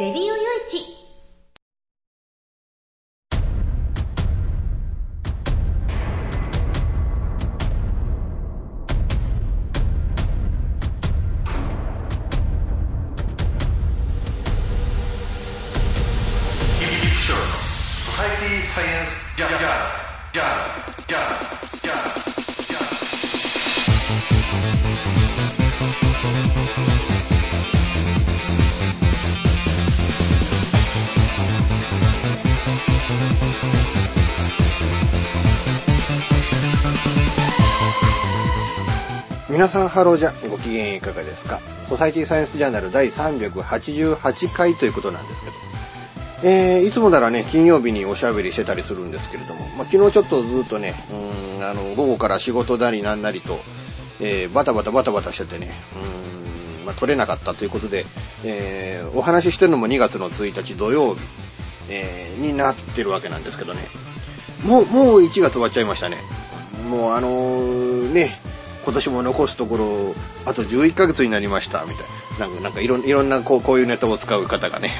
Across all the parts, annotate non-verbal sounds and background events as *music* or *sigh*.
レディオよい皆さんハローじゃご機嫌いかがですか？ソサイティサイエンスジャーナル第388回ということなんですけど、えー、いつもならね、金曜日におしゃべりしてたりするんですけれども、まあ、昨日ちょっとずっとね、うん、あの、午後から仕事なりなんなりと、えー、バタバタバタバタしててね、うん、まあ、取れなかったということで、えー、お話ししてるのも2月の1日土曜日、えー、になってるわけなんですけどね、もう、もう1月終わっちゃいましたね。もうあのー、ね、今年も残すところ、あと11ヶ月になりました、みたいな。なんか、なんかいろいろんなこうこういうネタを使う方がね、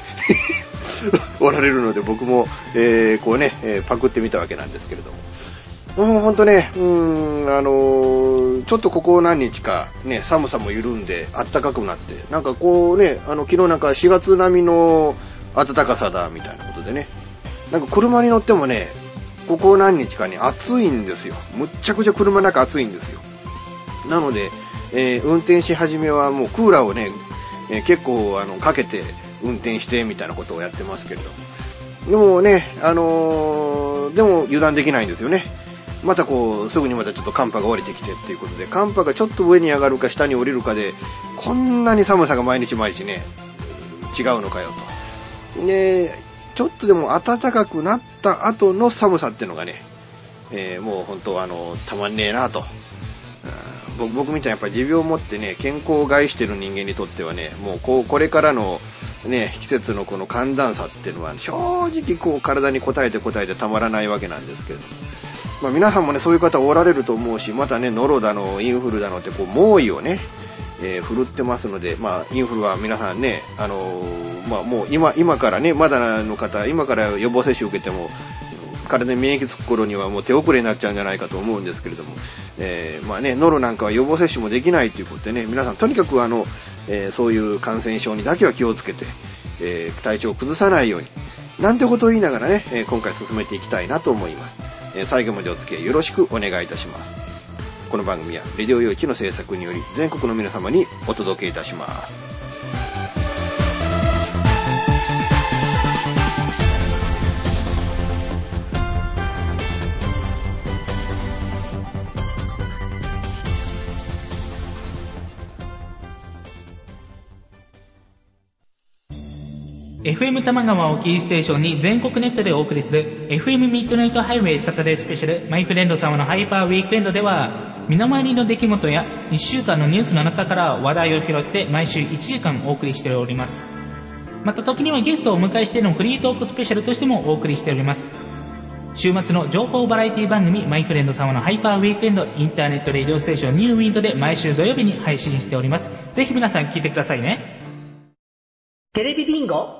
*laughs* おられるので、僕も、えー、こうね、えー、パクってみたわけなんですけれども。もうほんとね、うーん、あのー、ちょっとここ何日かね、寒さも緩んで、暖かくなって、なんかこうね、あの、昨日なんか4月並みの暖かさだ、みたいなことでね、なんか車に乗ってもね、ここ何日かに暑いんですよ。むっちゃくちゃ車の中暑いんですよ。なので、えー、運転し始めはもうクーラーをね、えー、結構あのかけて運転してみたいなことをやってますけれど。でもね、あのー、でも油断できないんですよね。またこう、すぐにまたちょっと寒波が降りてきてっていうことで、寒波がちょっと上に上がるか下に降りるかで、こんなに寒さが毎日毎日ね、違うのかよと。で、ちょっとでも暖かくなった後の寒さっていうのがね、えー、もう本当あの、たまんねえなと。僕みたいにやっぱり持病を持ってね、健康を害している人間にとってはね、もうこう、これからのね、季節のこの寒暖差っていうのは、正直こう体に応えて応えてたまらないわけなんですけど、まあ皆さんもね、そういう方おられると思うし、またね、ノロだの、インフルだのってこう、猛威をね、えー、振るってますので、まあ、インフルは皆さんね、あのー、まあ、もう今、今からね、まだの方、今から予防接種受けても、体に免疫つく頃にはもう手遅れになっちゃうんじゃないかと思うんですけれども、えー、まあね、ノロなんかは予防接種もできないということでね、皆さんとにかくあの、えー、そういう感染症にだけは気をつけて、えー、体調を崩さないように、なんてことを言いながらね、え今回進めていきたいなと思います。え最後までお付き合いよろしくお願いいたします。この番組は、レディオ用地の制作により、全国の皆様にお届けいたします。FM 玉川をキーステーションに全国ネットでお送りする FM ミッドナイトハイウェイサタデースペシャルマイフレンド様のハイパーウィークエンドでは身の回りの出来事や1週間のニュースの中から話題を拾って毎週1時間お送りしております。また時にはゲストをお迎えしてのフリートークスペシャルとしてもお送りしております。週末の情報バラエティ番組マイフレンド様のハイパーウィークエンドインターネットレイディオステーションニューウィンドで毎週土曜日に配信しております。ぜひ皆さん聞いてくださいね。テレビビンゴ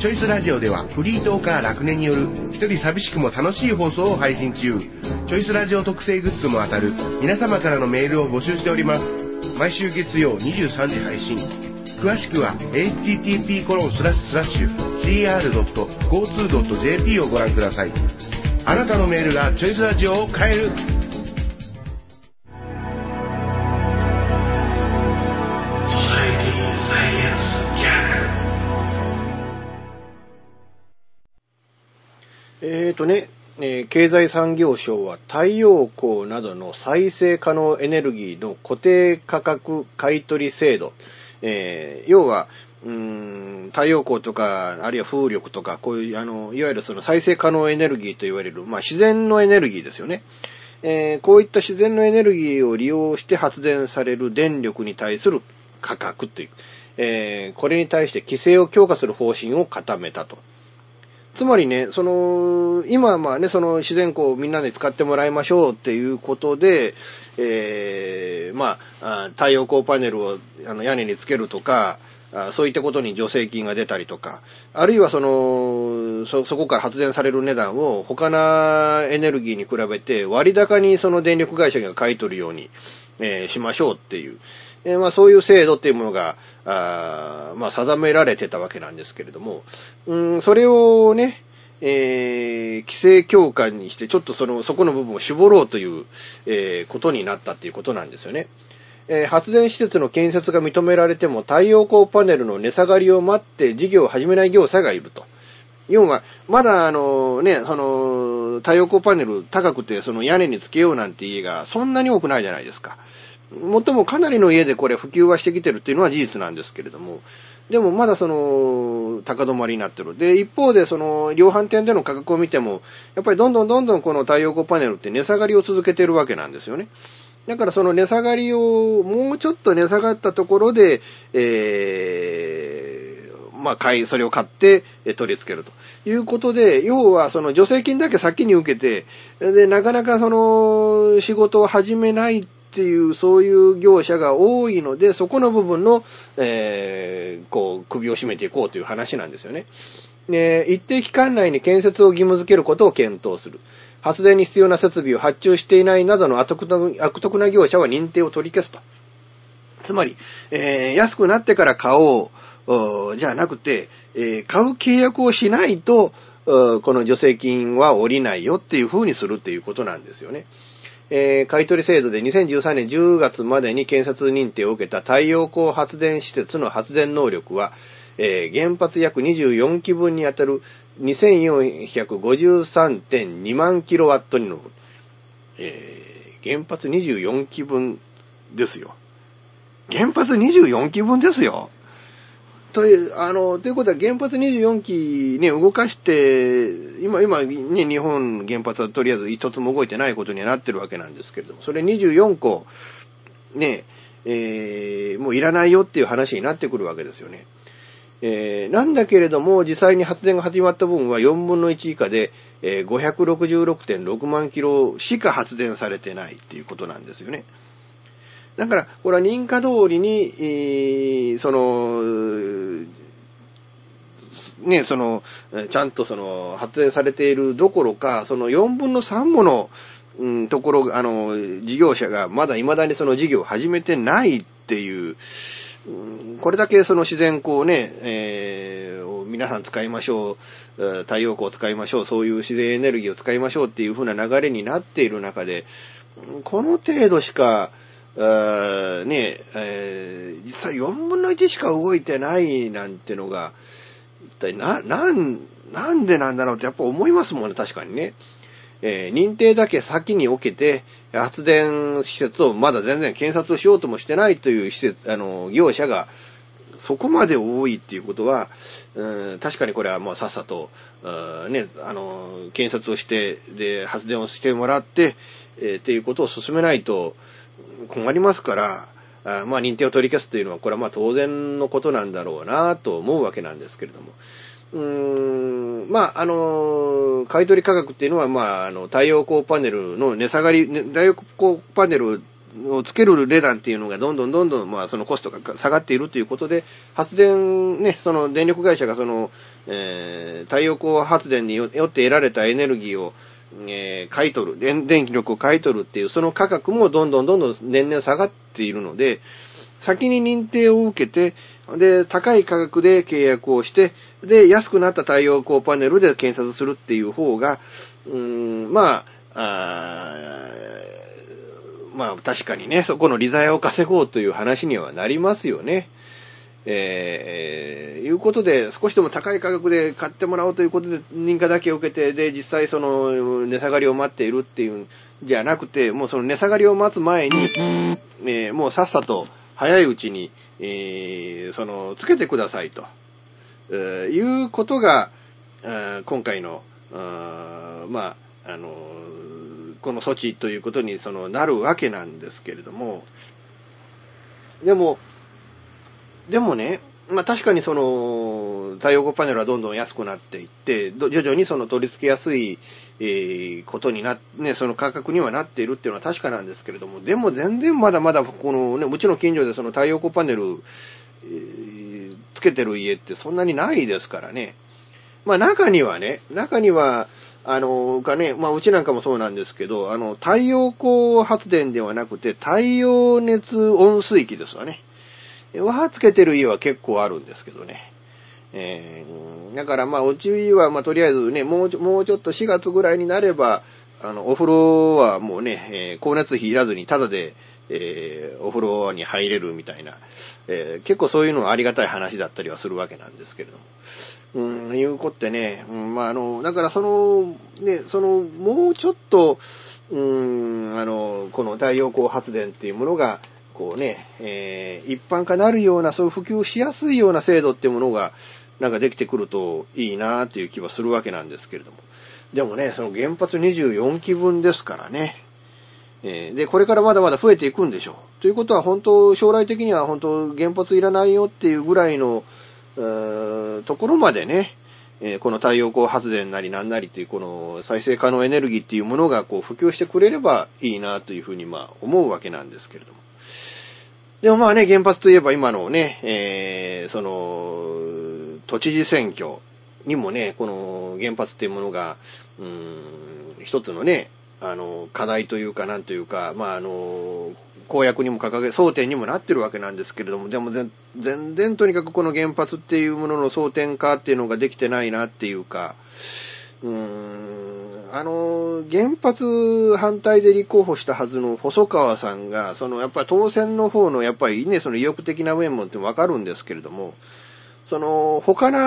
チョイスラジオではフリートーカー楽年による一人寂しくも楽しい放送を配信中。チョイスラジオ特製グッズも当たる皆様からのメールを募集しております。毎週月曜23時配信。詳しくは http コロンスラッシュ crgoto.jp をご覧ください。あなたのメールがチョイスラジオを変える。えーとね、えー、経済産業省は太陽光などの再生可能エネルギーの固定価格買取制度、えー、要は、うん、太陽光とか、あるいは風力とか、こういう、あの、いわゆるその再生可能エネルギーと言われる、まあ自然のエネルギーですよね。えー、こういった自然のエネルギーを利用して発電される電力に対する価格という、えー、これに対して規制を強化する方針を固めたと。つまりね、その、今はまあね、その自然光をみんなで使ってもらいましょうっていうことで、えー、まあ、太陽光パネルをあの屋根につけるとか、そういったことに助成金が出たりとか、あるいはその、そ、そこから発電される値段を他のエネルギーに比べて割高にその電力会社が買い取るように、えー、しましょうっていう、えー、まあそういう制度っていうものが、あまあ定められてたわけなんですけれども、うん、それをね、えー、規制強化にして、ちょっとその、そこの部分を絞ろうという、えー、ことになったっていうことなんですよね。えー、発電施設の建設が認められても太陽光パネルの値下がりを待って事業を始めない業者がいると。要は、まだあのね、その、太陽光パネル高くてその屋根につけようなんて家がそんなに多くないじゃないですか。もっともかなりの家でこれ普及はしてきてるっていうのは事実なんですけれども、でもまだその、高止まりになってる。で、一方でその、量販店での価格を見ても、やっぱりどんどんどんどんこの太陽光パネルって値下がりを続けてるわけなんですよね。だからその値下がりを、もうちょっと値下がったところで、えー、まあ、買い、それを買って取り付けるということで、要はその助成金だけ先に受けて、で、なかなかその仕事を始めないっていう、そういう業者が多いので、そこの部分の、えー、こう、首を絞めていこうという話なんですよね。で、一定期間内に建設を義務付けることを検討する。発電に必要な設備を発注していないなどの悪徳な業者は認定を取り消すと。つまり、えー、安くなってから買おう、じゃなくて、えー、買う契約をしないと、この助成金は下りないよっていう風にするっていうことなんですよね。えー、買取制度で2013年10月までに建設認定を受けた太陽光発電施設の発電能力は、えー、原発約24基分にあたる2453.2万キロワットに上る。えー、原発24基分ですよ。原発24基分ですよ。という、あの、ということは原発24基ね、動かして、今、今、ね、日本原発はとりあえず一つも動いてないことにはなってるわけなんですけれども、それ24個、ね、えー、もういらないよっていう話になってくるわけですよね。えー、なんだけれども、実際に発電が始まった分は4分の1以下で、えー、566.6万キロしか発電されてないっていうことなんですよね。だから、これは認可通りに、その、ね、その、ちゃんとその、発電されているどころか、その4分の3もの、うん、ところ、あの、事業者がまだ未だにその事業を始めてないっていう、これだけその自然光をね、えー、皆さん使いましょう、太陽光を使いましょう、そういう自然エネルギーを使いましょうっていう風な流れになっている中で、この程度しか、ね、えー、実際4分の1しか動いてないなんてのが、一体な、なん、なんでなんだろうってやっぱ思いますもんね、確かにね。えー、認定だけ先に置けて、発電施設をまだ全然検察しようともしてないという施設、あの、業者がそこまで多いっていうことは、うん、確かにこれはもうさっさと、うね、あの、検察をして、で、発電をしてもらって、えー、っていうことを進めないと困りますから、あまあ認定を取り消すというのは、これはまあ当然のことなんだろうなと思うわけなんですけれども。うーん、まあ、あの、買取価格っていうのは、まあ、あの、太陽光パネルの値下がり、太陽光パネルをつける値段っていうのがどんどんどんどん、まあ、そのコストが下がっているということで、発電、ね、その電力会社がその、えー、太陽光発電によって得られたエネルギーを、えー、買い取る電、気力を買い取るっていう、その価格もどんどんどんどん年々下がっているので、先に認定を受けて、で、高い価格で契約をして、で、安くなった太陽光パネルで検察するっていう方が、うーん、まあ、あまあ確かにね、そこの利材を稼ごうという話にはなりますよね。えー、いうことで、少しでも高い価格で買ってもらおうということで、認可だけを受けて、で、実際その、値下がりを待っているっていうんじゃなくて、もうその値下がりを待つ前に、えー、もうさっさと、早いうちに、えーその、つけてくださいと、えーいうことが、今回の、あまあ、あの、この措置ということにそのなるわけなんですけれども、でも、でもね、まあ確かにその、太陽光パネルはどんどん安くなっていって、徐々にその取り付けやすい、えーことになね、その価格にはなっているっていうのは確かなんですけれども、でも全然まだまだこのね、うちの近所でその太陽光パネル、えーつけてる家ってそんなにないですからね。まあ中にはね、中には、あの、がね、まあうちなんかもそうなんですけど、あの、太陽光発電ではなくて、太陽熱温水器ですわね。はつけてる家は結構あるんですけどね。えーだからまあうちはまあとりあえずね、もうちょもうちょっと4月ぐらいになれば、あの、お風呂はもうね、えー光熱費いらずにタダで、えーお風呂に入れるみたいな、えー結構そういうのはありがたい話だったりはするわけなんですけれども。うん、いうことってね、うん、まあ、あの、だからその、ね、その、もうちょっと、うん、あの、この太陽光発電っていうものが、こうね、えー一般化なるような、そういう普及しやすいような制度っていうものが、なんかできてくるといいなっていう気はするわけなんですけれども。でもね、その原発24基分ですからね。えーで、これからまだまだ増えていくんでしょう。ということは本当、将来的には本当、原発いらないよっていうぐらいの、ところまでね、えーこの太陽光発電なりなんなりっていうこの再生可能エネルギーっていうものがこう普及してくれればいいなというふうにまあ思うわけなんですけれども。でもまあね、原発といえば今のね、えーその、都知事選挙にもね、この原発っていうものが、うーん、一つのね、あの、課題というか、なんというか、まあ、あの、公約にも掲げ、争点にもなってるわけなんですけれども、でも全全然とにかくこの原発っていうものの争点化っていうのができてないなっていうか、うーん、あの、原発反対で立候補したはずの細川さんが、そのやっぱり当選の方のやっぱりね、その意欲的な面もってわかるんですけれども、その他な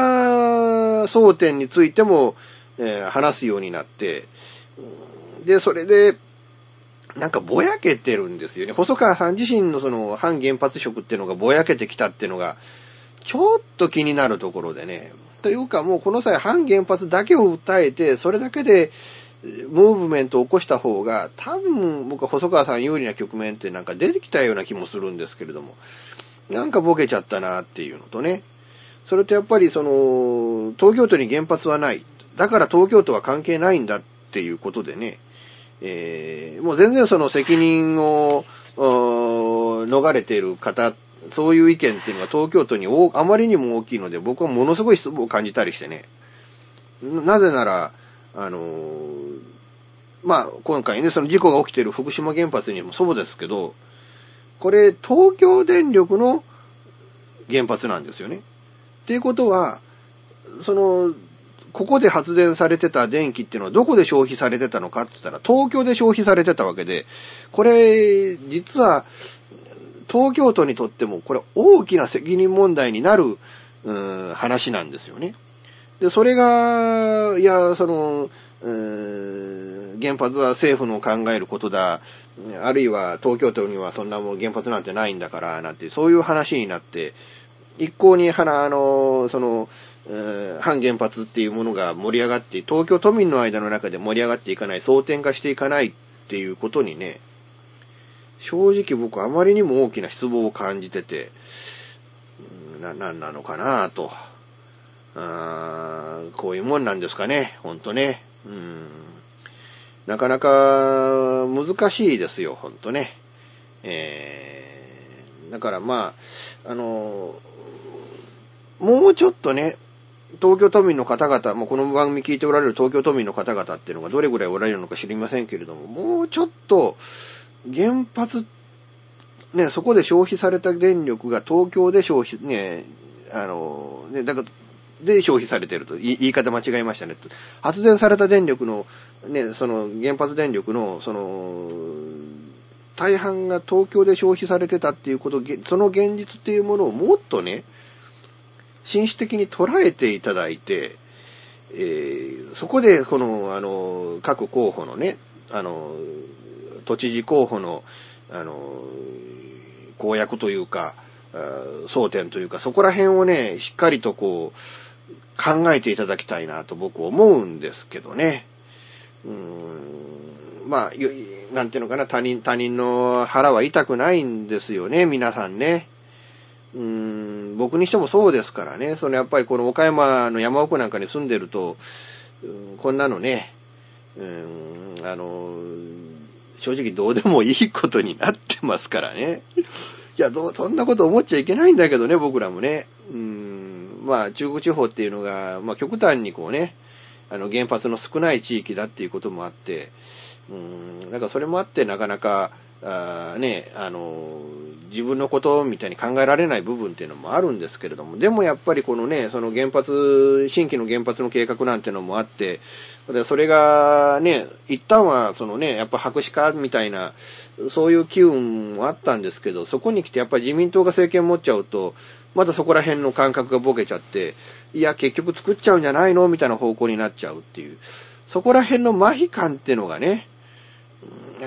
争点についても、えー話すようになって、で、それで、なんかぼやけてるんですよね。細川さん自身のその反原発色っていうのがぼやけてきたっていうのが、ちょっと気になるところでね。というかもうこの際反原発だけを訴えて、それだけで、ムーブメントを起こした方が、多分僕は細川さん有利な局面ってなんか出てきたような気もするんですけれども、なんかボケちゃったなっていうのとね。それとやっぱりその、東京都に原発はない。だから東京都は関係ないんだっていうことでね、えーもう全然その責任を、逃れている方、そういう意見っていうのが東京都にあまりにも大きいので、僕はものすごい失望を感じたりしてね。ななぜなら、あのーまあ、今回ね、その事故が起きている福島原発にもそうですけど、これ、東京電力の原発なんですよね。っていうことは、その、ここで発電されてた電気っていうのはどこで消費されてたのかって言ったら、東京で消費されてたわけで、これ、実は、東京都にとっても、これ大きな責任問題になる、うん話なんですよね。で、それが、いや、その、うん原発は政府の考えることだ、あるいは東京都にはそんなもん原発なんてないんだから、なんて、そういう話になって、一向に、あの、その、反原発っていうものが盛り上がって、東京都民の間の中で盛り上がっていかない、争点化していかないっていうことにね、正直僕あまりにも大きな失望を感じてて、な、なんなのかなぁと。あーこういうもんなんですかね、ほんとね。うん。なかなか難しいですよ、ほんとね。えー、だからまあ、あの、もうちょっとね、東京都民の方々、もうこの番組聞いておられる東京都民の方々っていうのがどれぐらいおられるのか知りませんけれども、もうちょっと原発、ね、そこで消費された電力が東京で消費、ね、あの、ね、だから、で消費されてると。言い方間違えましたね。発電された電力の、ね、その原発電力の、その、大半が東京で消費されてたっていうこと、その現実っていうものをもっとね、紳士的に捉えていただいて、えーそこで、この、あの、各候補のね、あの、都知事候補の、あの、公約というか、争点というか、そこら辺をね、しっかりとこう、考えていただきたいなと僕思うんですけどね。うーんまあ、なんていうのかな、他人、他人の腹は痛くないんですよね、皆さんね。うーん、僕にしてもそうですからね。そのやっぱりこの岡山の山奥なんかに住んでると、こんなのね、うん、あの、正直どうでもいいことになってますからね。いや、ど、そんなこと思っちゃいけないんだけどね、僕らもね。うん、まあ、中国地方っていうのが、まあ、極端にこうね、あの、原発の少ない地域だっていうこともあって、うん、だかそれもあって、なかなか、あね、あの、自分のことみたいに考えられない部分っていうのもあるんですけれども、でもやっぱりこのね、その原発、新規の原発の計画なんてのもあって、でそれがね、一旦はそのね、やっぱ白紙化みたいな、そういう機運もあったんですけど、そこに来てやっぱり自民党が政権持っちゃうと、まだそこら辺の感覚がボケちゃって、いや、結局作っちゃうんじゃないの？みたいな方向になっちゃうっていう。そこら辺の麻痺感っていうのがね、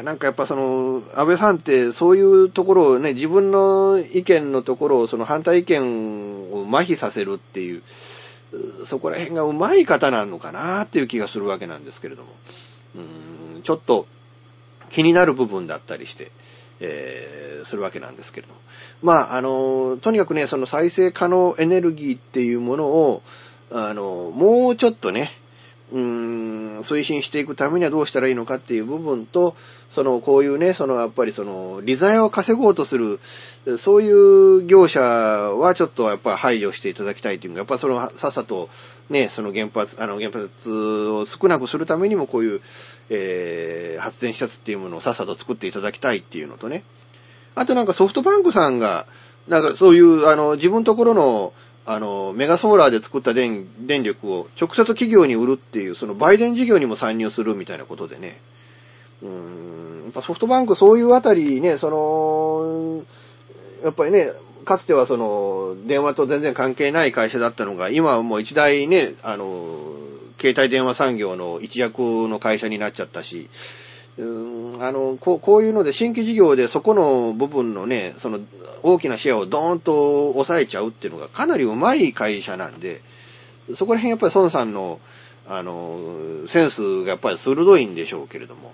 なんかやっぱその、安倍さんってそういうところをね、自分の意見のところをその反対意見を麻痺させるってい、うそこら辺がうまい方なのかなっていう気がするわけなんですけれども、ちょっと気になる部分だったりして、えーするわけなんですけれども。まあ、あの、とにかくね、その再生可能エネルギーっていうものを、あの、もうちょっとね、うーん、推進していくためにはどうしたらいいのかっていう部分と、その、こういうね、その、やっぱりその、利材を稼ごうとする、そういう業者はちょっとやっぱ排除していただきたいというか、やっぱその、さっさと、ね、その原発、あの、原発を少なくするためにもこういう、えー、発電施設っていうものをさっさと作っていただきたいっていうのとね、あとなんかソフトバンクさんが、なんかそういう、あの、自分ところの、あの、メガソーラーで作った電電力を直接企業に売るっていう、その売電事業にも参入するみたいなことでね。うーん、やっぱソフトバンクそういうあたりね、その、やっぱりね、かつてはその、電話と全然関係ない会社だったのが、今はもう一大ね、あの、携帯電話産業の一役の会社になっちゃったし、うんあの、こう、こういうので新規事業でそこの部分のね、その大きなシェアをドーンと抑えちゃうっていうのがかなりうまい会社なんで、そこら辺やっぱり孫さんの、あの、センスがやっぱり鋭いんでしょうけれども。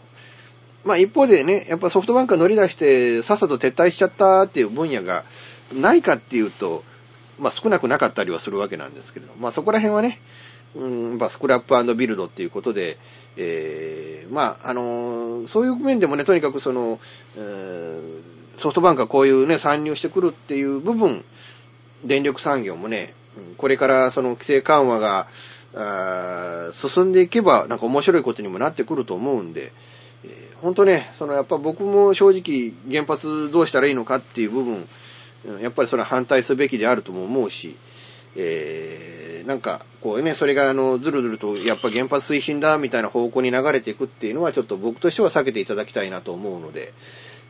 まあ一方でね、やっぱソフトバンクが乗り出してさっさと撤退しちゃったっていう分野がないかっていうと、まあ少なくなかったりはするわけなんですけれども、まあそこら辺はね、うん、やっぱスクラップビルドっていうことで、えー、まあ、あのーそういう面でもね、とにかくその、えーソフトバンクがこういうね、参入してくるっていう部分、電力産業もね、これからその規制緩和が、あ進んでいけば、なんか面白いことにもなってくると思うんで、えー本当ね、そのやっぱ僕も正直原発どうしたらいいのかっていう部分、やっぱりそれは反対すべきであるとも思うし、えー、なんか、こうね、それがあの、ずるずると、やっぱ原発推進だ、みたいな方向に流れていくっていうのは、ちょっと僕としては避けていただきたいなと思うので、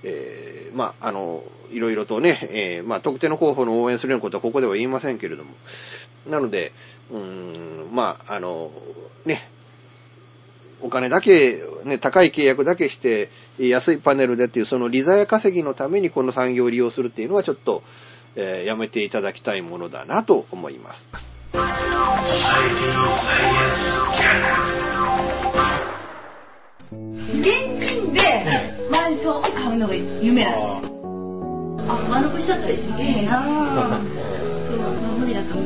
えー、まあ、あの、いろいろとね、えー、まあ、特定の候補の応援するようなことはここでは言いませんけれども、なので、うーん、まあ、あの、ね、お金だけ、ね、高い契約だけして、安いパネルでっていう、その利材稼ぎのためにこの産業を利用するっていうのはちょっと、えーやめていただきたいものだなと思います。現金でマンションを買うのが夢なんですよ。あ、丸腰だったら一番いいなぁ。そう、まあ無理だと思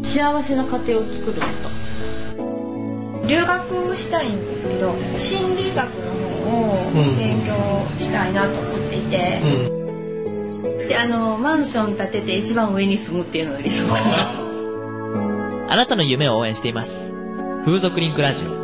う。幸せな家庭を作ること。留学したいんですけど心理学の方を勉強したいなと思っていて、で、あの、マンション建てて一番上に住むっていうのが理想かな。*laughs* あなたの夢を応援しています。風俗リンクラジオ。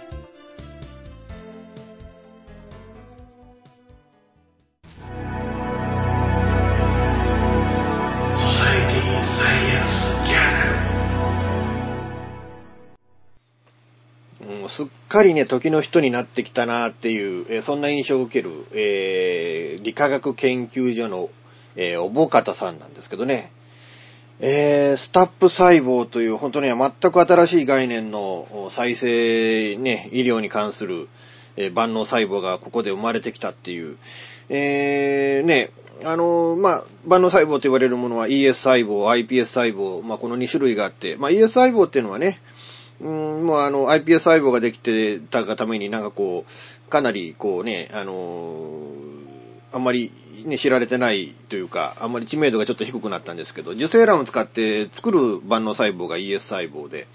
すっかりね、時の人になってきたなっていう、えーそんな印象を受ける、えー理化学研究所の、えーおぼかたさんなんですけどね。えースタップ細胞という本当に全く新しい概念の再生ね、医療に関する、えー万能細胞がここで生まれてきたっていう、えーね、あのまあ、万能細胞と言われるものは ES 細胞、iPS 細胞、まあ、この2種類があって、まあ、ES 細胞っていうのはね、うん、もうあの、iPS 細胞ができてたがためになんかこう、かなりこうね、あのあんまりね、知られてないというか、あんまり知名度がちょっと低くなったんですけど、受精卵を使って作る万能細胞が ES 細胞で、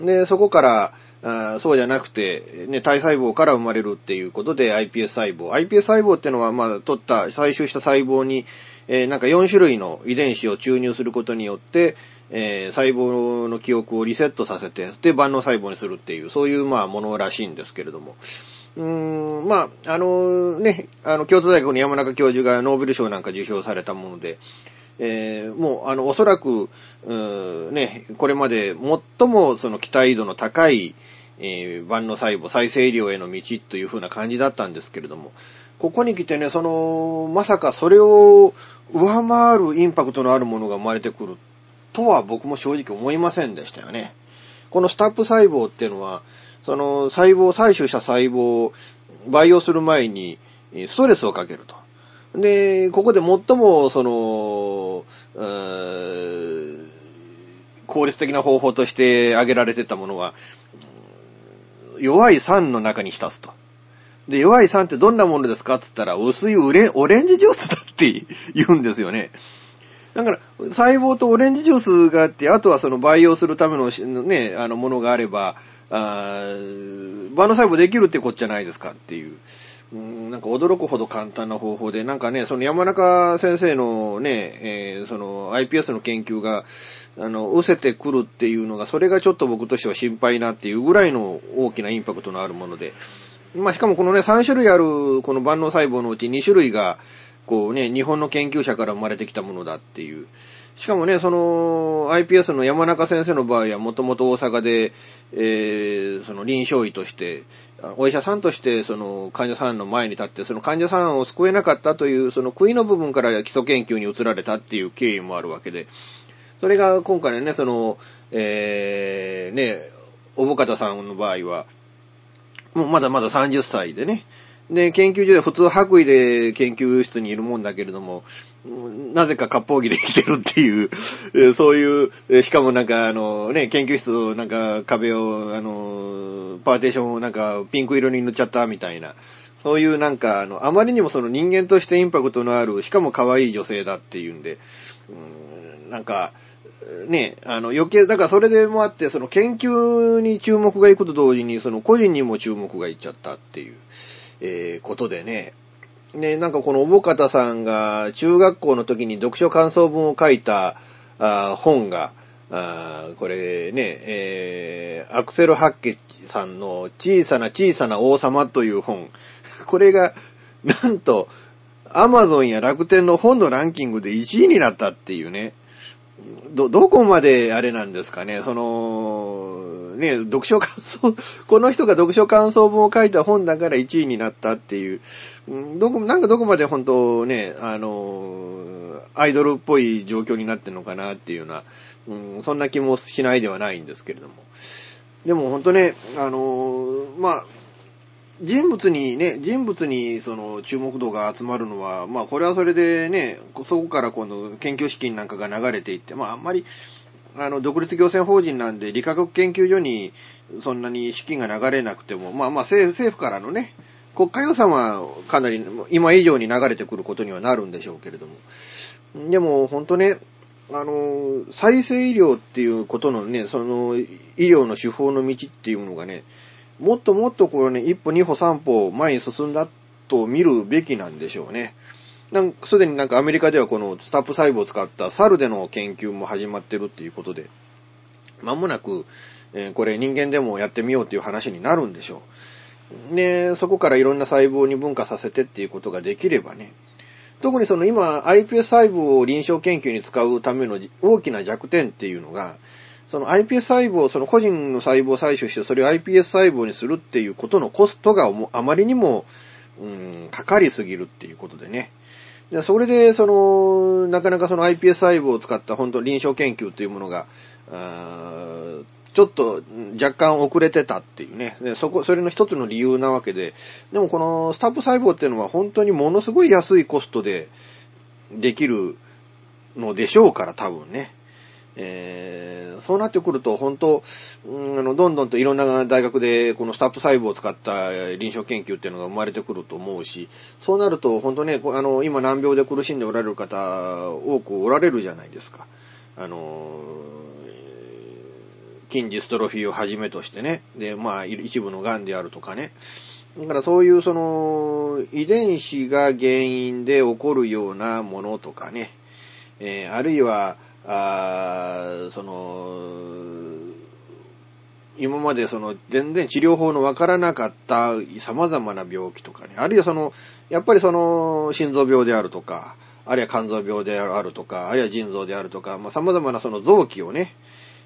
で、そこから、あそうじゃなくて、ね、体細胞から生まれるっていうことで iPS 細胞。iPS 細胞ってのは、まあ、取った、採集した細胞に、えーなんか4種類の遺伝子を注入することによって、えー細胞の記憶をリセットさせて、で、万能細胞にするっていう、そういう、まあ、ものらしいんですけれども。うーん、まあ、あのね、あの、京都大学の山中教授がノーベル賞なんか受賞されたもので、えーもう、あの、おそらく、ね、これまで最もその期待度の高い、えー万能細胞、再生医療への道という風な感じだったんですけれども、ここに来てね、その、まさかそれを上回るインパクトのあるものが生まれてくるとは僕も正直思いませんでしたよね。このスタップ細胞っていうのは、その細胞、採取した細胞を培養する前にストレスをかけると。で、ここで最も、その、うー効率的な方法として挙げられてたものは、弱い酸の中に浸すと。で、弱い酸ってどんなものですかって言ったら、薄いオレオレンジジュースだって *laughs* 言うんですよね。だから、細胞とオレンジジュースがあって、あとはその培養するためのね、あのものがあれば、あー万能細胞できるってこっちゃないですかっていう。うんなんか驚くほど簡単な方法で、なんかね、その山中先生のね、えーその iPS の研究が、あの、失せてくるっていうのが、それがちょっと僕としては心配なっていうぐらいの大きなインパクトのあるもので、まあ、しかもこのね、3種類あるこの万能細胞のうち2種類が、こうね、日本の研究者から生まれてきたものだっていう。しかもね、その iPS の山中先生の場合はもともと大阪で、えー、その臨床医として、お医者さんとしてその患者さんの前に立って、その患者さんを救えなかったという、その悔いの部分から基礎研究に移られたっていう経緯もあるわけで、それが今回ね、その、えー、ね、おぼかたさんの場合は、もうまだまだ30歳でね。で、研究所で普通白衣で研究室にいるもんだけれども、なぜか割烹着で生きてるっていう、そういう、しかもなんかあのね、研究室をなんか壁を、あの、パーテーションをなんかピンク色に塗っちゃったみたいな、そういうなんかあの、あまりにもその人間としてインパクトのある、しかも可愛い女性だっていうんで、なんか、ね、あの余計、だからそれでもあって、その研究に注目がいくと同時に、その個人にも注目がいっちゃったっていう、えーことでね。ね、なんかこのおぼかたさんが中学校の時に読書感想文を書いたあ本が、あこれね、えーアクセル・ハッケさんの小さな小さな王様という本。*laughs* これが、なんと、アマゾンや楽天の本のランキングで1位になったっていうね。ど、どこまであれなんですかね、その、ね、読書感想、*laughs* この人が読書感想文を書いた本だから1位になったっていう、どこ、なんかどこまで本当ね、あの、アイドルっぽい状況になってんのかなっていうような、うん、そんな気もしないではないんですけれども。でも本当ね、あの、まあ、人物にね、人物にその注目度が集まるのは、まあこれはそれでね、そこから今度研究資金なんかが流れていって、まああんまり、あの、独立行政法人なんで理化学研究所にそんなに資金が流れなくても、まあまあ政府からのね、国家予算はかなり今以上に流れてくることにはなるんでしょうけれども。でも本当ね、あの、再生医療っていうことのね、その、医療の手法の道っていうのがね、もっともっとこうね、一歩二歩三歩前に進んだと見るべきなんでしょうね。なんか、すでになんかアメリカではこのスタップ細胞を使った猿での研究も始まってるっていうことで、間もなく、えー、これ人間でもやってみようっていう話になるんでしょう。で、そこからいろんな細胞に分化させてっていうことができればね、特にその今 iPS 細胞を臨床研究に使うための大きな弱点っていうのが、その iPS 細胞、その個人の細胞を採取してそれを iPS 細胞にするっていうことのコストがあまりにも、うん、かかりすぎるっていうことでね。でそれで、その、なかなかその iPS 細胞を使った本当臨床研究というものが、ちょっと若干遅れてたっていうね。そこ、それの一つの理由なわけで。でもこのスタップ細胞っていうのは本当にものすごい安いコストでできるのでしょうから、多分ね。えー、そうなってくると、本当、うん、あの、どんどんといろんな大学で、このスタップ細胞を使った臨床研究っていうのが生まれてくると思うし、そうなると、本当ね、あの、今難病で苦しんでおられる方、多くおられるじゃないですか。あの、筋ジストロフィーをはじめとしてね。で、まあ、一部の癌であるとかね。だからそういうその、遺伝子が原因で起こるようなものとかね。えー、あるいは、あその、今までその全然治療法のわからなかった様々な病気とかね、あるいはその、やっぱりその心臓病であるとか、あるいは肝臓病であるとか、あるいは腎臓であるとか、まあ、様々なその臓器をね、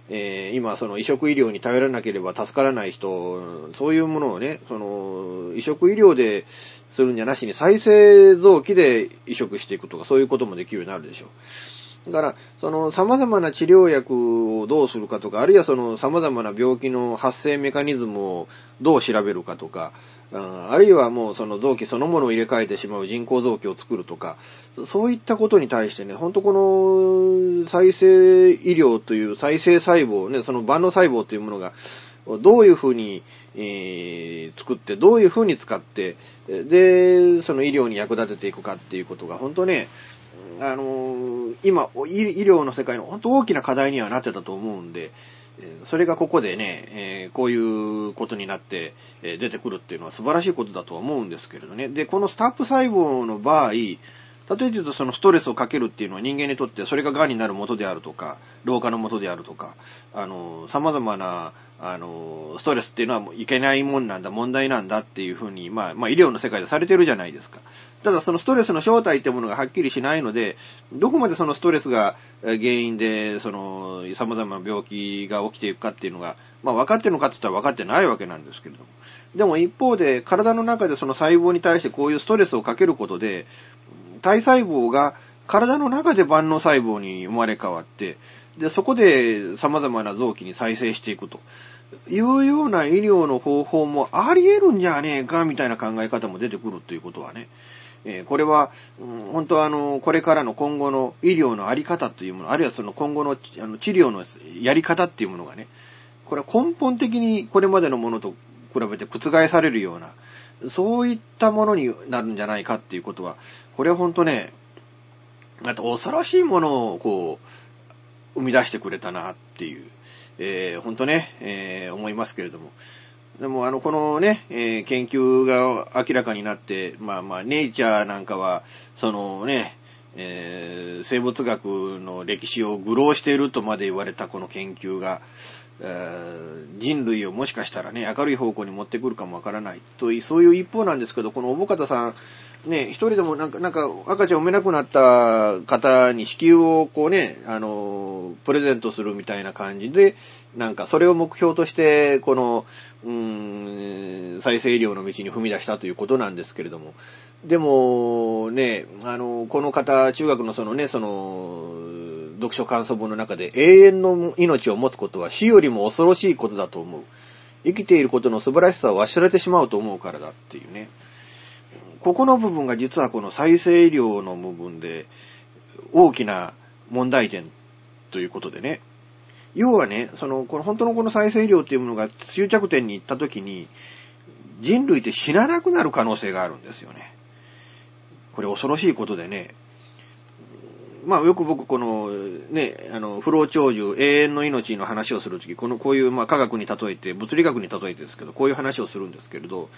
えー、今その移植医療に頼らなければ助からない人、そういうものをね、その移植医療でするんじゃなしに再生臓器で移植していくとか、そういうこともできるようになるでしょう。だから、その様々な治療薬をどうするかとか、あるいはその様々な病気の発生メカニズムをどう調べるかとか、あるいはもうその臓器そのものを入れ替えてしまう人工臓器を作るとか、そういったことに対してね、ほんとこの再生医療という再生細胞、ね、その万能細胞というものが、どういうふうに、えー、作って、どういうふうに使って、で、その医療に役立てていくかっていうことが、本当ね、あの今、医療の世界の本当大きな課題にはなってたと思うんで、それがここでね、えー、こういうことになって、えー、出てくるっていうのは素晴らしいことだとは思うんですけれどね。で、このスタップ細胞の場合、例えば言うとそのストレスをかけるっていうのは人間にとってそれが癌になる元であるとか、老化の元であるとか、あの、様々な、あの、ストレスっていうのはいけないもんなんだ、問題なんだっていうふうに、まあ、まあ医療の世界でされてるじゃないですか。ただそのストレスの正体ってものがはっきりしないので、どこまでそのストレスが原因で、その、様々な病気が起きていくかっていうのが、まあ分かってるのかって言ったら分かってないわけなんですけれども。でも一方で、体の中でその細胞に対してこういうストレスをかけることで、体細胞が体の中で万能細胞に生まれ変わって、で、そこで様々な臓器に再生していくと。いうような医療の方法もあり得るんじゃねえか、みたいな考え方も出てくるということはね、え、これは、うん、本当はあの、これからの今後の医療のあり方というもの、あるいはその今後のあの治療のやり方っていうものがね、これは根本的にこれまでのものと比べて覆されるような、そういったものになるんじゃないかっていうことは、これは本当ね、あと恐ろしいものをこう、生み出してくれたなっていう、えー、本当ね、えー、思いますけれども、でも、あの、このね、えー、研究が明らかになって、まあまあ、ネイチャーなんかは、そのね、えー、生物学の歴史を愚弄しているとまで言われたこの研究が、えー、人類をもしかしたらね、明るい方向に持ってくるかもわからないという、そういう一方なんですけど、この小保方さん、ね、一人でもなんか、なんか赤ちゃん産めなくなった方に子宮をこうね、あの、プレゼントするみたいな感じで、なんかそれを目標として、この、うーん、再生医療の道に踏み出したということなんですけれども、でも、ね、あの、この方、中学のそのね、その、読書感想文の中で、永遠の命を持つことは死よりも恐ろしいことだと思う。生きていることの素晴らしさを忘れてしまうと思うからだっていうね。ここの部分が実はこの再生医療の部分で大きな問題点ということでね。要はね、その、この本当のこの再生医療っていうものが終着点に行った時に、人類って死ななくなる可能性があるんですよね。これ恐ろしいことでね、まあよく僕このね、あの、不老長寿、永遠の命の話をするとき、このこういうまあ科学に例えて、物理学に例えてですけど、こういう話をするんですけれど、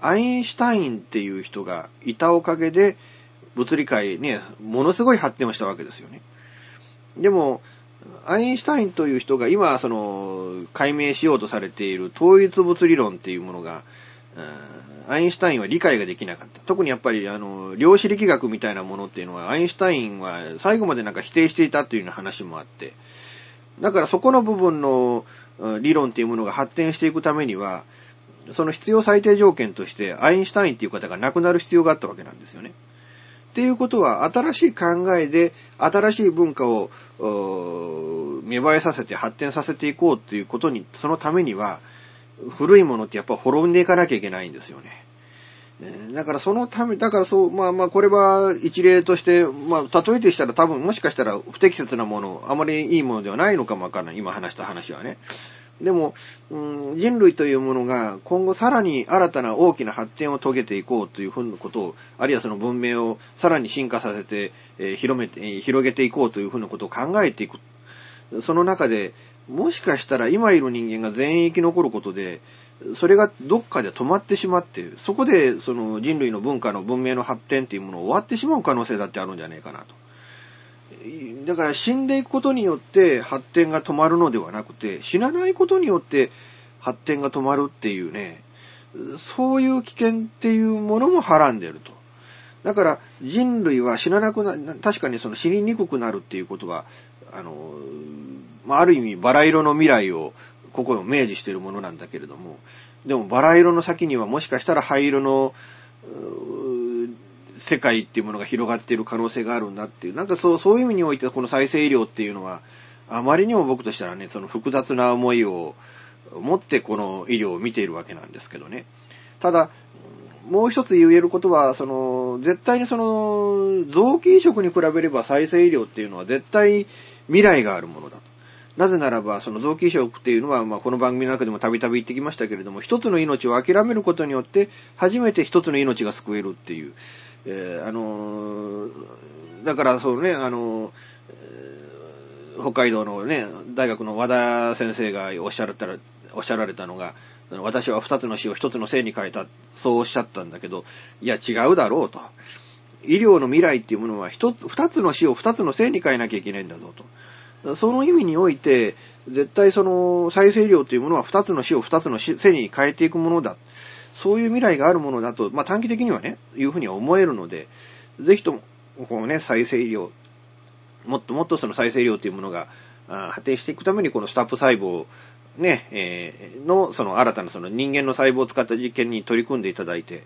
アインシュタインっていう人がいたおかげで、物理界ね、ものすごい発展をしたわけですよね。でも、アインシュタインという人が今、その、解明しようとされている統一物理論っていうものが、アインシュタインは理解ができなかった。特にやっぱり、あの、量子力学みたいなものっていうのは、アインシュタインは最後までなんか否定していたっていうような話もあって、だからそこの部分の理論っていうものが発展していくためには、その必要最低条件として、アインシュタインっていう方が亡くなる必要があったわけなんですよね。っていうことは、新しい考えで、新しい文化を、芽生えさせて発展させていこうっていうことに、そのためには、古いものってやっぱ滅んでいかなきゃいけないんですよね。だからそのため、だからそう、まあまあこれは一例として、まあ例えてしたら多分もしかしたら不適切なもの、あまりいいものではないのかもわからない。今話した話はね。でも、うん、人類というものが今後さらに新たな大きな発展を遂げていこうというふうなことを、あるいはその文明をさらに進化させて、えー、広めて、えー、広げていこうというふうなことを考えていく。その中で、もしかしたら今いる人間が全員生き残ることで、それがどっかで止まってしまって、そこでその人類の文化の文明の発展っていうものを終わってしまう可能性だってあるんじゃないかなと。だから死んでいくことによって発展が止まるのではなくて、死なないことによって発展が止まるっていうね、そういう危険っていうものもはらんでると。だから人類は死ななくな、確かにその死ににくくなるっていうことは、あの、まあ、ある意味バラ色の未来をここを明示しているものなんだけれども、でもバラ色の先にはもしかしたら灰色の、世界っていうものが広がっている可能性があるんだっていう、なんかそう、そういう意味においてこの再生医療っていうのは、あまりにも僕としたらね、その複雑な思いを持ってこの医療を見ているわけなんですけどね。ただ、もう一つ言えることは、その、絶対にその、臓器移植に比べれば再生医療っていうのは絶対未来があるものだ。なぜならば、その臓器移植っていうのは、まあ、この番組の中でもたびたび言ってきましたけれども、一つの命を諦めることによって、初めて一つの命が救えるっていう。えー、あのー、だからそうね、あのー、北海道のね、大学の和田先生がおっしゃられたら、おっしゃられたのが、私は二つの死を一つの生に変えた、そうおっしゃったんだけど、いや違うだろうと。医療の未来っていうものは一つ、二つの死を二つの生に変えなきゃいけないんだぞと。その意味において、絶対その再生医療というものは二つの死を二つの生に変えていくものだ。そういう未来があるものだと、まあ短期的にはね、いうふうに思えるので、ぜひとも、このね、再生医療、もっともっとその再生医療というものが発展していくために、このスタップ細胞、ね、えー、の、その新たなその人間の細胞を使った実験に取り組んでいただいて、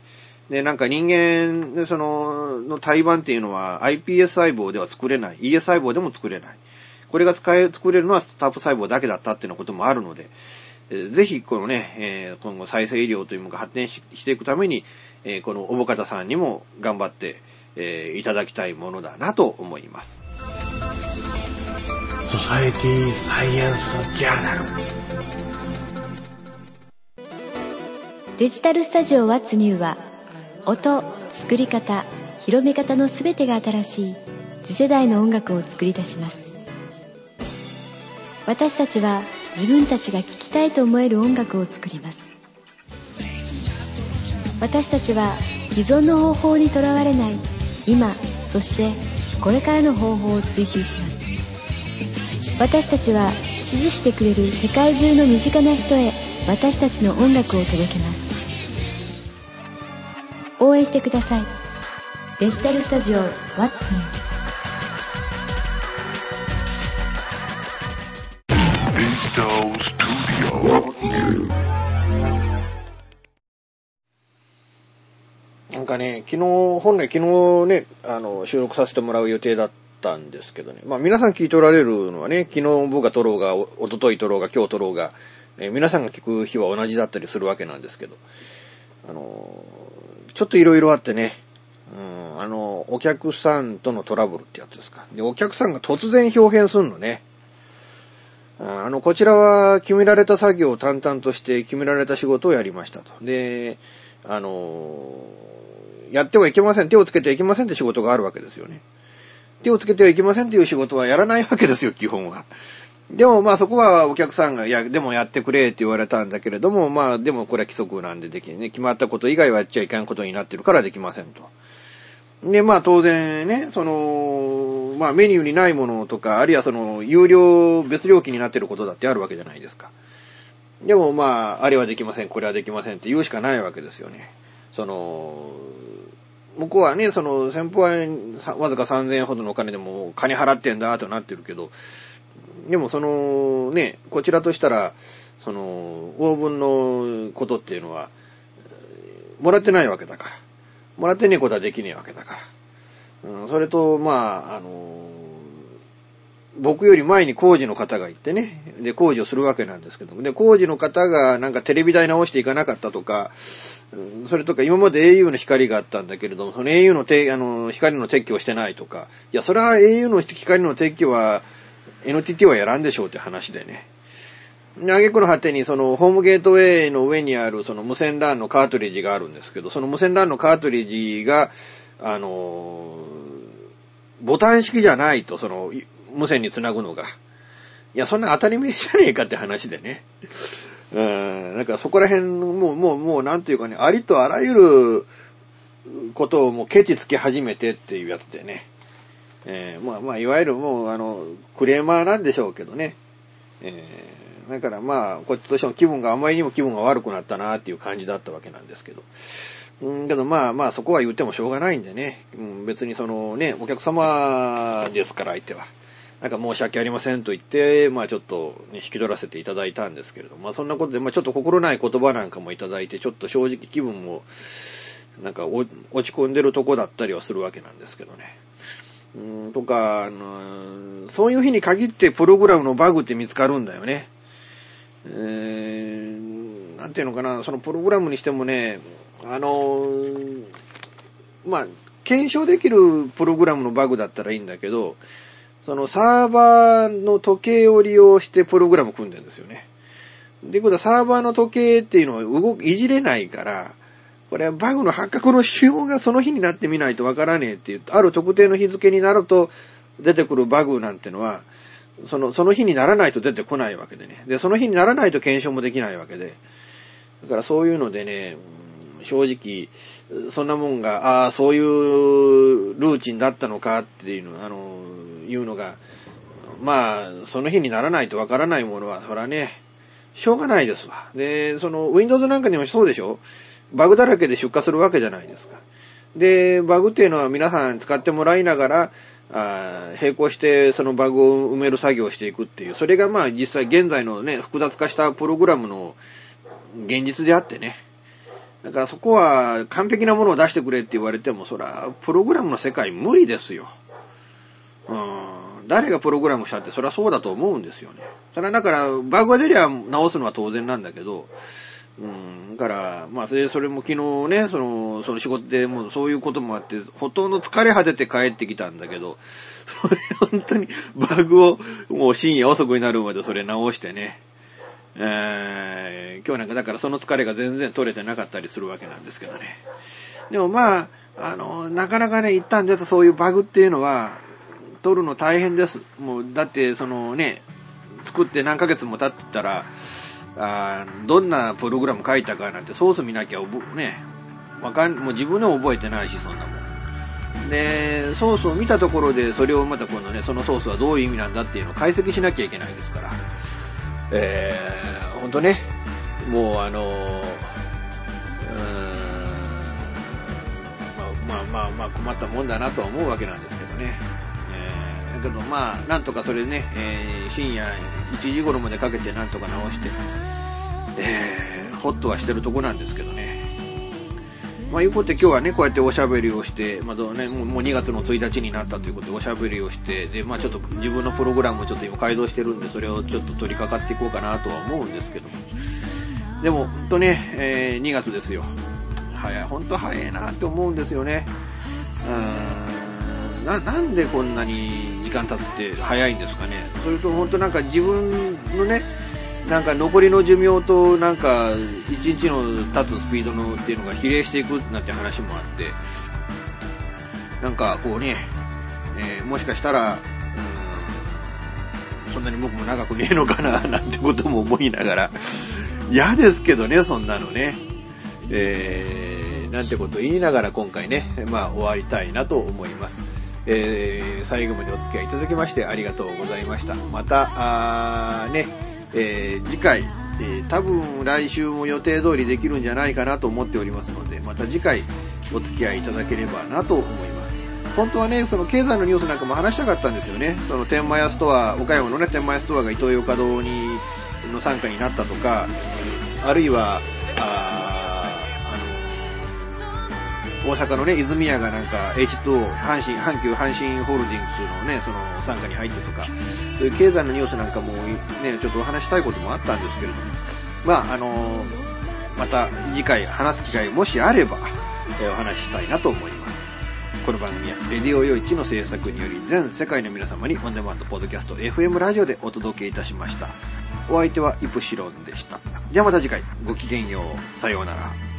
で、なんか人間、その、の胎盤っていうのは iPS 細胞では作れない。ES 細胞でも作れない。これが使え、作れるのはスタップ細胞だけだったっていうようなこともあるので、ぜひ、このね、え今後再生医療というものが発展していくために、えこのおぼかたさんにも頑張って、えいただきたいものだなと思います。ソサエティサイエンスジャーナルデジタルスタジオ What's New は音、作り方、広め方のすべてが新しい次世代の音楽を作り出します私たちは自分たちが聴きたいと思える音楽を作ります。私たちは既存の方法にとらわれない今そしてこれからの方法を追求します。私たちは支持してくれる世界中の身近な人へ私たちの音楽を届けます。応援してください。デジタルスタジオ What's New ね、昨日、本来昨日ね、あの、収録させてもらう予定だったんですけどね。まあ皆さん聞いておられるのはね、昨日僕が撮ろうが、おととい撮ろうが、今日撮ろうが、えー、皆さんが聞く日は同じだったりするわけなんですけど、あの、ちょっと色々あってね、うん、あの、お客さんとのトラブルってやつですか。で、お客さんが突然表変するのね。あの、こちらは決められた作業を淡々として決められた仕事をやりましたと。で、あの、やってはいけません、手をつけてはいけませんって仕事があるわけですよね。手をつけてはいけませんという仕事はやらないわけですよ、*laughs* 基本は。でもまあそこはお客さんが、いや、でもやってくれって言われたんだけれども、まあでもこれは規則なんでできね、決まったこと以外はやっちゃいけないことになってるからできませんと。で、まあ当然ね、その、まあメニューにないものとか、あるいはその、有料、別料金になってることだってあるわけじゃないですか。でもまあ、あれはできません、これはできませんって言うしかないわけですよね。その、向こうはね、その、先方はわずか3000円ほどのお金でも金払ってんだとなってるけど、でもその、ね、こちらとしたら、その、応分のことっていうのは、もらってないわけだから。もらってねえことはできねえわけだから。うん、それと、まあ、あの、僕より前に工事の方がいてね、で、工事をするわけなんですけども、で、工事の方がなんかテレビ台直していかなかったとか、それとか今まで au の光があったんだけれども、その au のてあの光の撤去をしてないとか、いや、それは au の光の撤去は NTT はやらんでしょうって話でね。挙句の果てにそのホームゲートウェイの上にあるその無線 LAN のカートリッジがあるんですけど、その無線 LAN のカートリッジが、あの、ボタン式じゃないと、その、無線につなぐのが。いや、そんな当たり前じゃねえかって話でね。うん、なんかそこら辺、もう、もう、もう、なんていうかね、ありとあらゆることをもうケチつけ始めてっていうやつでね。えー、まあまあ、いわゆるもう、あの、クレーマーなんでしょうけどね。えー、だからまあ、こっちとしても気分があまりにも気分が悪くなったなっていう感じだったわけなんですけど。うん、けどまあまあ、そこは言ってもしょうがないんでね。うん、別にそのね、お客様ですから相手は。なんか申し訳ありませんと言って、まあちょっと、ね、引き取らせていただいたんですけれども、まあそんなことで、まあちょっと心ない言葉なんかもいただいて、ちょっと正直気分も、なんか落ち込んでるとこだったりはするわけなんですけどね。うんとか、あの、そういう日に限ってプログラムのバグって見つかるんだよね。えー、なんていうのかな、そのプログラムにしてもね、あの、まあ、検証できるプログラムのバグだったらいいんだけど、そのサーバーの時計を利用してプログラム組んでるんですよね。で、ことはサーバーの時計っていうのは動く、いじれないから、これはバグの発覚の仕様がその日になってみないとわからねえっていう、ある特定の日付になると出てくるバグなんてのは、その、その日にならないと出てこないわけでね。で、その日にならないと検証もできないわけで。だからそういうのでね、正直、そんなもんが、ああ、そういうルーチンだったのかっていうの、あの、いうのが、まあ、その日にならないとわからないものは、そらね、しょうがないですわ。で、その、Windows なんかにもそうでしょ？バグだらけで出荷するわけじゃないですか。で、バグっていうのは皆さん使ってもらいながら、あ並行してそのバグを埋める作業をしていくっていう、それがまあ実際現在のね、複雑化したプログラムの現実であってね。だからそこは完璧なものを出してくれって言われても、そら、プログラムの世界無理ですよ。うん。誰がプログラムしたって、そりゃそうだと思うんですよね。それはだから、バグが出りゃ直すのは当然なんだけど、うん、だから、まあ、それ、それも昨日ね、その、その仕事でもうそういうこともあって、ほとんど疲れ果てて帰ってきたんだけど、それ本当にバグをもう深夜遅くになるまでそれ直してね、えー、今日なんかだからその疲れが全然取れてなかったりするわけなんですけどね。でもまあ、あの、なかなかね、一旦出たそういうバグっていうのは、取るの大変です。もう、だってそのね、作って何ヶ月も経ってたら、あどんなプログラム書いたかなんてソース見なきゃね、わかん、もう自分でも覚えてないし、そんなもん。で、ソースを見たところで、それをまた今度ね、そのソースはどういう意味なんだっていうのを解析しなきゃいけないですから。えー、ほんとね、もうあのー、うーん、まあまあまあ困ったもんだなとは思うわけなんですけどね。けどまあ、なんとかそれね、えー、深夜1時頃までかけてなんとか直して、えー、ホッとはしてるとこなんですけどね。まあ、いうことで今日はね、こうやっておしゃべりをして、まあ、ね、もう2月の1日になったということでおしゃべりをして、で、まあちょっと自分のプログラムをちょっと今改造してるんで、それをちょっと取り掛かっていこうかなとは思うんですけども。でも、ほんとね、えー、2月ですよ。早い、ほんと早いなって思うんですよね。うーんな、なんでこんなに時間経つって早いんですかね。それとほんとなんか自分のね、なんか残りの寿命となんか一日の経つスピードのっていうのが比例していくなんて話もあって、なんかこうね、ね、もしかしたら、うん、そんなに僕も長くねえのかな、*laughs* なんてことも思いながら、嫌ですけどね、そんなのね。えー、なんてこと言いながら今回ね、まあ終わりたいなと思います。えー、最後までお付き合いいただきましてありがとうございました。また、あね、えー、次回、えー、多分来週も予定通りできるんじゃないかなと思っておりますので、また次回お付き合いいただければなと思います。本当はね、その経済のニュースなんかも話したかったんですよね。その天満屋ストア、岡山のね、天満屋ストアがイトーヨーカ堂に、の参加になったとか、あるいは、大阪のね、泉屋がなんか H2O、阪神、阪急阪神ホールディングスのね、その傘下に入ってとか、そういう経済のニュースなんかもね、ちょっとお話したいこともあったんですけれども、まあ、あのまた次回話す機会もしあれば、えお話ししたいなと思います。この番組は、レディオヨイチの制作により、全世界の皆様にオンデマンドポッドキャスト FM ラジオでお届けいたしました。お相手はイプシロンでした。ではまた次回、ごきげんよう。さようなら。